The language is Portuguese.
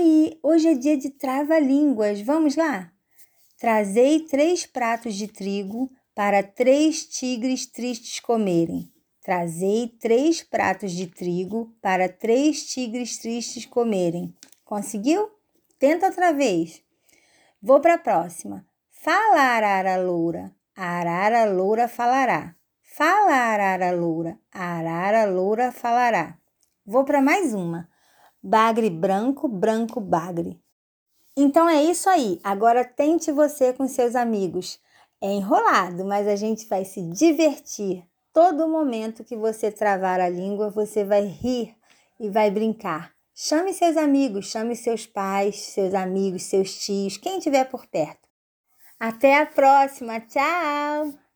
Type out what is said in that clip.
aí, hoje é dia de trava-línguas. Vamos lá? Trazei três pratos de trigo para três tigres tristes comerem. Trazei três pratos de trigo para três tigres tristes comerem. Conseguiu? Tenta outra vez. Vou para a próxima. Fala, arara loura. Arara loura falará. Fala, arara loura. Arara loura falará. Vou para mais uma. Bagre branco, branco bagre. Então é isso aí. Agora tente você com seus amigos. É enrolado, mas a gente vai se divertir. Todo momento que você travar a língua, você vai rir e vai brincar. Chame seus amigos, chame seus pais, seus amigos, seus tios, quem estiver por perto. Até a próxima. Tchau!